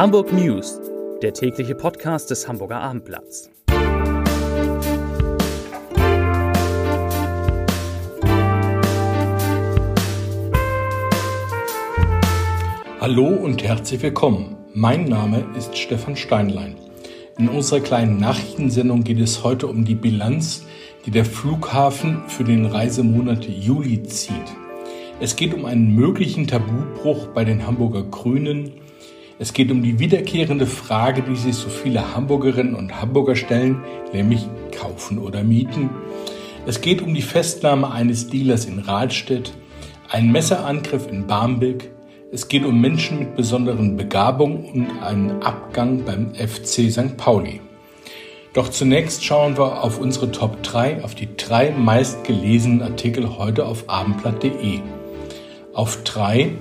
Hamburg News, der tägliche Podcast des Hamburger Abendblatts. Hallo und herzlich willkommen. Mein Name ist Stefan Steinlein. In unserer kleinen Nachrichtensendung geht es heute um die Bilanz, die der Flughafen für den Reisemonat Juli zieht. Es geht um einen möglichen Tabubruch bei den Hamburger Grünen. Es geht um die wiederkehrende Frage, die sich so viele Hamburgerinnen und Hamburger stellen, nämlich kaufen oder mieten. Es geht um die Festnahme eines Dealers in Rahlstedt, einen Messerangriff in Barmbek. Es geht um Menschen mit besonderen Begabungen und einen Abgang beim FC St. Pauli. Doch zunächst schauen wir auf unsere Top 3, auf die drei meistgelesenen Artikel heute auf abendblatt.de. Auf 3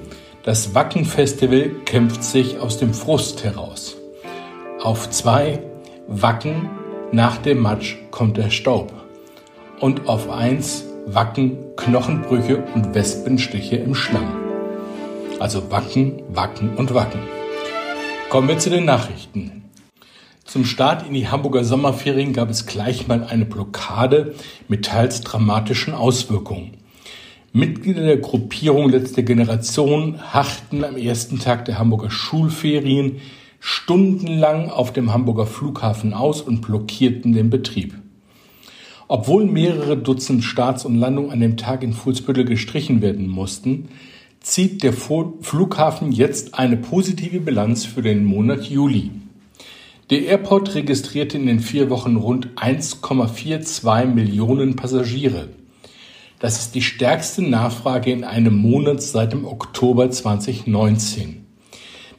das Wacken-Festival kämpft sich aus dem Frust heraus. Auf 2 Wacken nach dem Matsch kommt der Staub. Und auf 1 Wacken Knochenbrüche und Wespenstiche im Schlamm. Also Wacken, Wacken und Wacken. Kommen wir zu den Nachrichten. Zum Start in die Hamburger Sommerferien gab es gleich mal eine Blockade mit teils dramatischen Auswirkungen. Mitglieder der Gruppierung Letzte Generation harrten am ersten Tag der Hamburger Schulferien stundenlang auf dem Hamburger Flughafen aus und blockierten den Betrieb. Obwohl mehrere Dutzend Starts und Landungen an dem Tag in Fuhlsbüttel gestrichen werden mussten, zieht der Flughafen jetzt eine positive Bilanz für den Monat Juli. Der Airport registrierte in den vier Wochen rund 1,42 Millionen Passagiere. Das ist die stärkste Nachfrage in einem Monat seit dem Oktober 2019.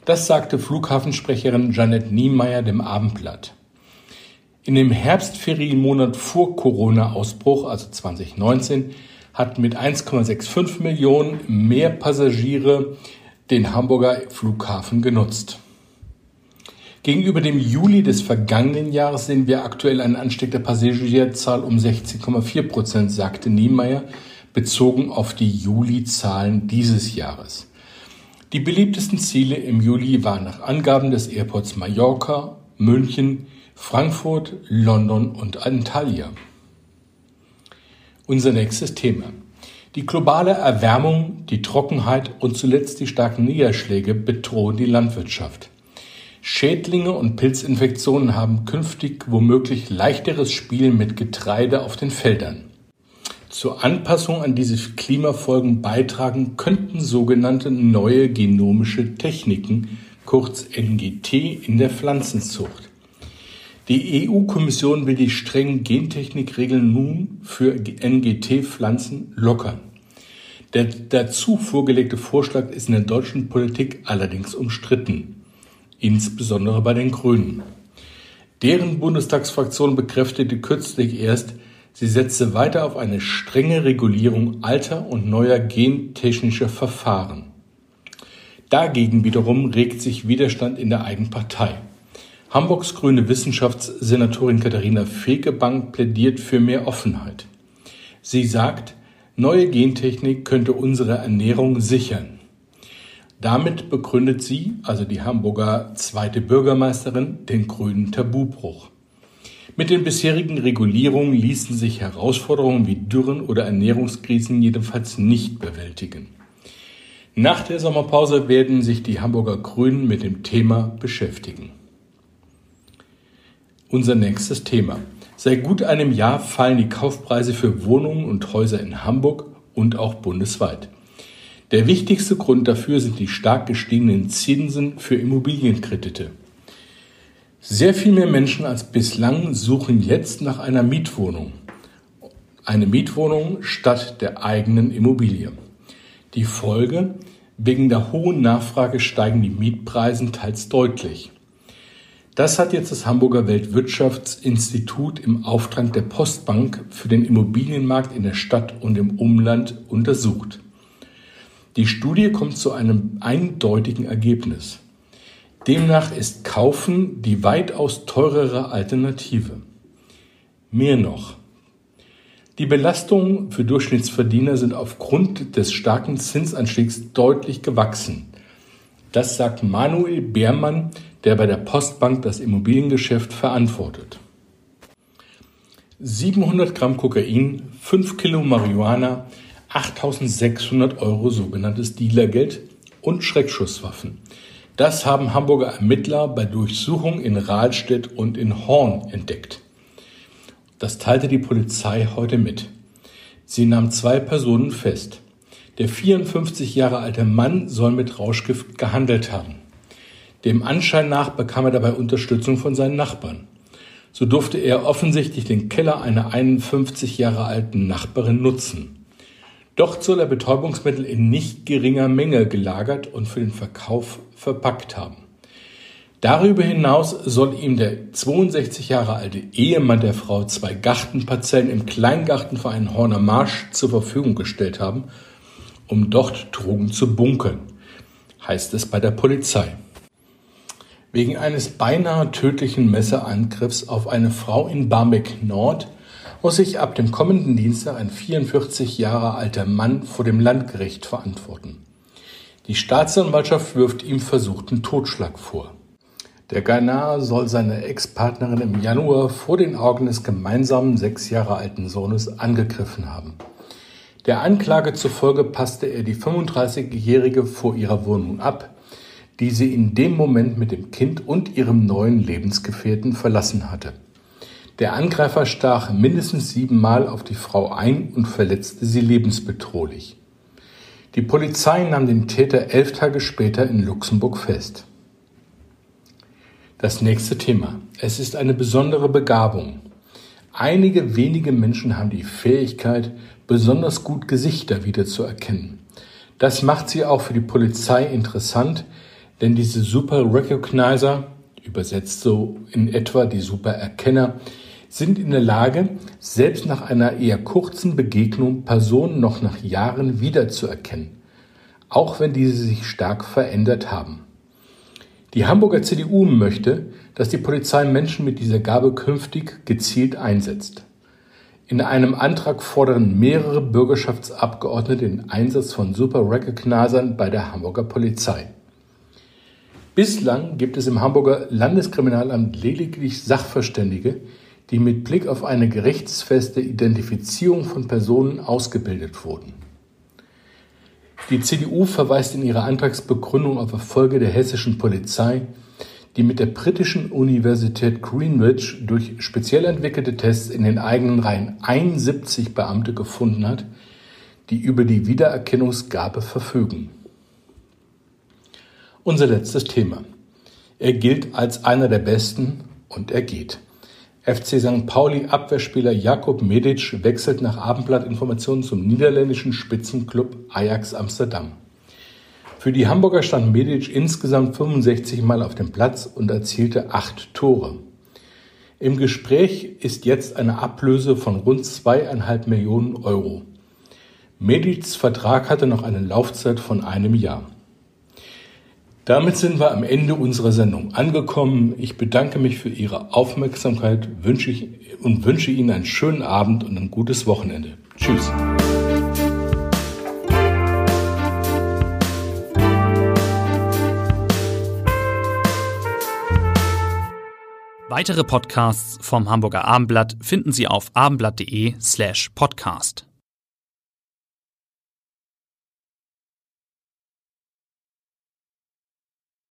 Das sagte Flughafensprecherin Janet Niemeyer dem Abendblatt. In dem Herbstferienmonat vor Corona-Ausbruch, also 2019, hatten mit 1,65 Millionen mehr Passagiere den Hamburger Flughafen genutzt. Gegenüber dem Juli des vergangenen Jahres sehen wir aktuell einen Anstieg der Passagierzahl um 16,4 Prozent, sagte Niemeyer, bezogen auf die Juli-Zahlen dieses Jahres. Die beliebtesten Ziele im Juli waren nach Angaben des Airports Mallorca, München, Frankfurt, London und Antalya. Unser nächstes Thema. Die globale Erwärmung, die Trockenheit und zuletzt die starken Niederschläge bedrohen die Landwirtschaft. Schädlinge und Pilzinfektionen haben künftig womöglich leichteres Spiel mit Getreide auf den Feldern. Zur Anpassung an diese Klimafolgen beitragen könnten sogenannte neue genomische Techniken, kurz NGT, in der Pflanzenzucht. Die EU-Kommission will die strengen Gentechnikregeln nun für NGT-Pflanzen lockern. Der dazu vorgelegte Vorschlag ist in der deutschen Politik allerdings umstritten insbesondere bei den Grünen. Deren Bundestagsfraktion bekräftigte kürzlich erst, sie setze weiter auf eine strenge Regulierung alter und neuer gentechnischer Verfahren. Dagegen wiederum regt sich Widerstand in der eigenen Partei. Hamburgs grüne Wissenschaftssenatorin Katharina Fegebank plädiert für mehr Offenheit. Sie sagt, neue Gentechnik könnte unsere Ernährung sichern. Damit begründet sie, also die Hamburger zweite Bürgermeisterin, den grünen Tabubruch. Mit den bisherigen Regulierungen ließen sich Herausforderungen wie Dürren oder Ernährungskrisen jedenfalls nicht bewältigen. Nach der Sommerpause werden sich die Hamburger Grünen mit dem Thema beschäftigen. Unser nächstes Thema. Seit gut einem Jahr fallen die Kaufpreise für Wohnungen und Häuser in Hamburg und auch bundesweit. Der wichtigste Grund dafür sind die stark gestiegenen Zinsen für Immobilienkredite. Sehr viel mehr Menschen als bislang suchen jetzt nach einer Mietwohnung. Eine Mietwohnung statt der eigenen Immobilie. Die Folge, wegen der hohen Nachfrage steigen die Mietpreise teils deutlich. Das hat jetzt das Hamburger Weltwirtschaftsinstitut im Auftrag der Postbank für den Immobilienmarkt in der Stadt und im Umland untersucht. Die Studie kommt zu einem eindeutigen Ergebnis. Demnach ist Kaufen die weitaus teurere Alternative. Mehr noch. Die Belastungen für Durchschnittsverdiener sind aufgrund des starken Zinsanstiegs deutlich gewachsen. Das sagt Manuel Beermann, der bei der Postbank das Immobiliengeschäft verantwortet. 700 Gramm Kokain, 5 Kilo Marihuana, 8600 Euro sogenanntes Dealergeld und Schreckschusswaffen. Das haben Hamburger Ermittler bei Durchsuchung in Rahlstedt und in Horn entdeckt. Das teilte die Polizei heute mit. Sie nahm zwei Personen fest. Der 54 Jahre alte Mann soll mit Rauschgift gehandelt haben. Dem Anschein nach bekam er dabei Unterstützung von seinen Nachbarn. So durfte er offensichtlich den Keller einer 51 Jahre alten Nachbarin nutzen. Dort soll er Betäubungsmittel in nicht geringer Menge gelagert und für den Verkauf verpackt haben. Darüber hinaus soll ihm der 62 Jahre alte Ehemann der Frau zwei Gartenparzellen im Kleingartenverein Horner Marsch zur Verfügung gestellt haben, um dort Drogen zu bunkern, heißt es bei der Polizei. Wegen eines beinahe tödlichen Messerangriffs auf eine Frau in Barmbek Nord muss sich ab dem kommenden Dienstag ein 44 Jahre alter Mann vor dem Landgericht verantworten. Die Staatsanwaltschaft wirft ihm versuchten Totschlag vor. Der Ghanaer soll seine Ex-Partnerin im Januar vor den Augen des gemeinsamen sechs Jahre alten Sohnes angegriffen haben. Der Anklage zufolge passte er die 35-Jährige vor ihrer Wohnung ab, die sie in dem Moment mit dem Kind und ihrem neuen Lebensgefährten verlassen hatte. Der Angreifer stach mindestens siebenmal auf die Frau ein und verletzte sie lebensbedrohlich. Die Polizei nahm den Täter elf Tage später in Luxemburg fest. Das nächste Thema. Es ist eine besondere Begabung. Einige wenige Menschen haben die Fähigkeit, besonders gut Gesichter wiederzuerkennen. Das macht sie auch für die Polizei interessant, denn diese Super Recognizer, übersetzt so in etwa die Super Erkenner, sind in der Lage, selbst nach einer eher kurzen Begegnung Personen noch nach Jahren wiederzuerkennen, auch wenn diese sich stark verändert haben. Die Hamburger CDU möchte, dass die Polizei Menschen mit dieser Gabe künftig gezielt einsetzt. In einem Antrag fordern mehrere Bürgerschaftsabgeordnete den Einsatz von Super Recognizern bei der Hamburger Polizei. Bislang gibt es im Hamburger Landeskriminalamt lediglich Sachverständige, die mit Blick auf eine gerichtsfeste Identifizierung von Personen ausgebildet wurden. Die CDU verweist in ihrer Antragsbegründung auf Erfolge der hessischen Polizei, die mit der britischen Universität Greenwich durch speziell entwickelte Tests in den eigenen Reihen 71 Beamte gefunden hat, die über die Wiedererkennungsgabe verfügen. Unser letztes Thema. Er gilt als einer der besten und er geht. FC St. Pauli Abwehrspieler Jakub Medic wechselt nach Abendblattinformationen zum niederländischen Spitzenclub Ajax Amsterdam. Für die Hamburger stand Medic insgesamt 65 Mal auf dem Platz und erzielte acht Tore. Im Gespräch ist jetzt eine Ablöse von rund zweieinhalb Millionen Euro. Medics Vertrag hatte noch eine Laufzeit von einem Jahr. Damit sind wir am Ende unserer Sendung angekommen. Ich bedanke mich für Ihre Aufmerksamkeit wünsche und wünsche Ihnen einen schönen Abend und ein gutes Wochenende. Tschüss. Weitere Podcasts vom Hamburger Abendblatt finden Sie auf abendblatt.de slash podcast.